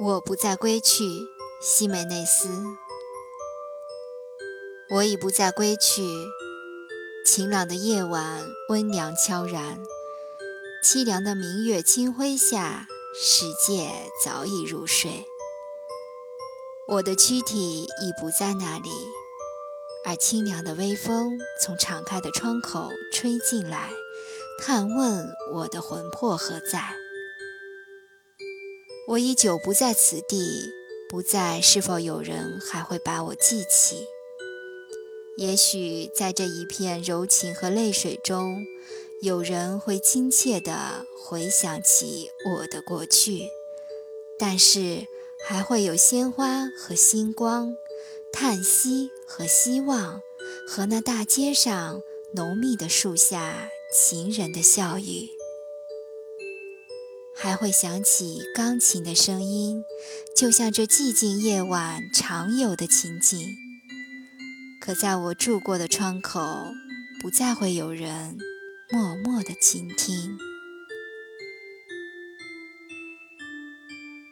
我不再归去，西美内斯。我已不再归去。晴朗的夜晚，温凉悄然；凄凉的明月清辉下，世界早已入睡。我的躯体已不在那里，而清凉的微风从敞开的窗口吹进来，探问我的魂魄何在。我已久不在此地，不在，是否有人还会把我记起？也许在这一片柔情和泪水中，有人会亲切地回想起我的过去，但是还会有鲜花和星光，叹息和希望，和那大街上浓密的树下情人的笑语。还会响起钢琴的声音，就像这寂静夜晚常有的情景。可在我住过的窗口，不再会有人默默的倾听。